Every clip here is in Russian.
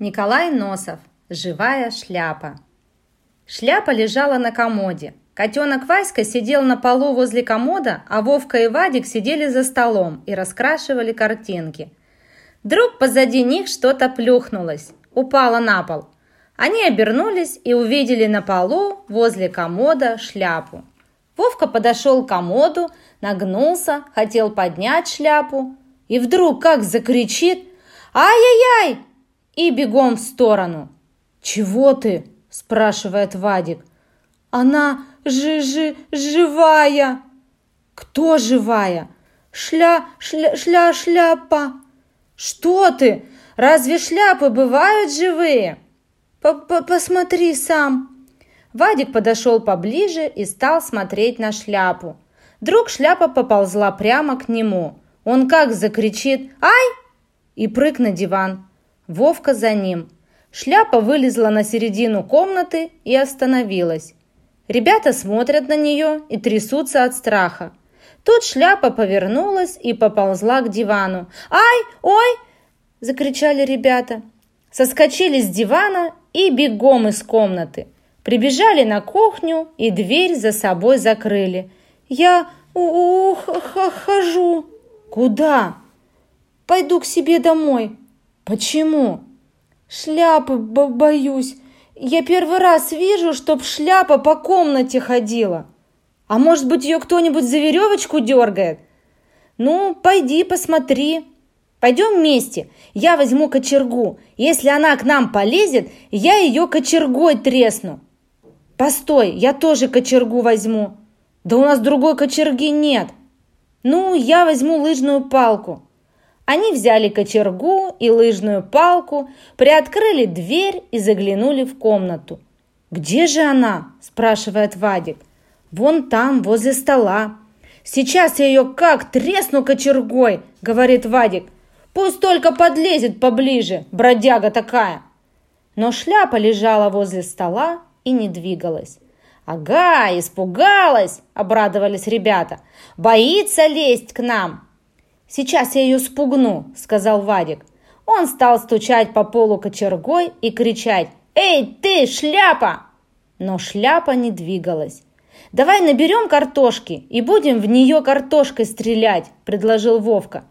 Николай Носов. Живая шляпа. Шляпа лежала на комоде. Котенок Васька сидел на полу возле комода, а Вовка и Вадик сидели за столом и раскрашивали картинки. Вдруг позади них что-то плюхнулось, упало на пол. Они обернулись и увидели на полу возле комода шляпу. Вовка подошел к комоду, нагнулся, хотел поднять шляпу. И вдруг как закричит «Ай-яй-яй!» И бегом в сторону. «Чего ты?» – спрашивает Вадик. «Она жи-жи живая!» «Кто живая?» «Шля, шля, шля, шляпа!» «Что ты? Разве шляпы бывают живые?» П -п «Посмотри сам!» Вадик подошел поближе и стал смотреть на шляпу. Вдруг шляпа поползла прямо к нему. Он как закричит «Ай!» и прыг на диван. Вовка за ним. Шляпа вылезла на середину комнаты и остановилась. Ребята смотрят на нее и трясутся от страха. Тут шляпа повернулась и поползла к дивану. «Ай! Ой!» – закричали ребята. Соскочили с дивана и бегом из комнаты. Прибежали на кухню и дверь за собой закрыли. «Я ухожу». «Куда?» «Пойду к себе домой», «Почему?» «Шляпы боюсь. Я первый раз вижу, чтоб шляпа по комнате ходила. А может быть, ее кто-нибудь за веревочку дергает? Ну, пойди посмотри. Пойдем вместе. Я возьму кочергу. Если она к нам полезет, я ее кочергой тресну. Постой, я тоже кочергу возьму. Да у нас другой кочерги нет. Ну, я возьму лыжную палку. Они взяли кочергу и лыжную палку, приоткрыли дверь и заглянули в комнату. «Где же она?» – спрашивает Вадик. «Вон там, возле стола». «Сейчас я ее как тресну кочергой!» – говорит Вадик. «Пусть только подлезет поближе, бродяга такая!» Но шляпа лежала возле стола и не двигалась. «Ага, испугалась!» – обрадовались ребята. «Боится лезть к нам!» «Сейчас я ее спугну», – сказал Вадик. Он стал стучать по полу кочергой и кричать «Эй, ты, шляпа!» Но шляпа не двигалась. «Давай наберем картошки и будем в нее картошкой стрелять», – предложил Вовка.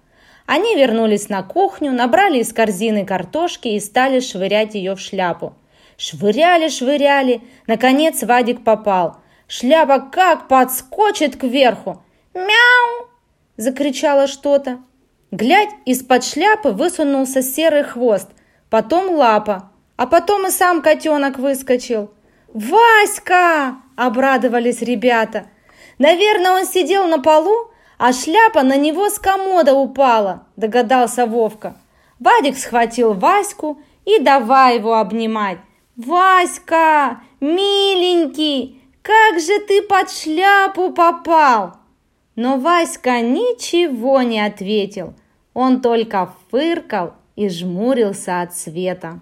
Они вернулись на кухню, набрали из корзины картошки и стали швырять ее в шляпу. Швыряли, швыряли. Наконец Вадик попал. Шляпа как подскочит кверху. «Мяу!» Закричало что-то. Глядь, из-под шляпы высунулся серый хвост, потом лапа, а потом и сам котенок выскочил. «Васька!» – обрадовались ребята. «Наверное, он сидел на полу, а шляпа на него с комода упала», – догадался Вовка. Вадик схватил Ваську и давай его обнимать. «Васька, миленький, как же ты под шляпу попал?» Но Васька ничего не ответил. Он только фыркал и жмурился от света.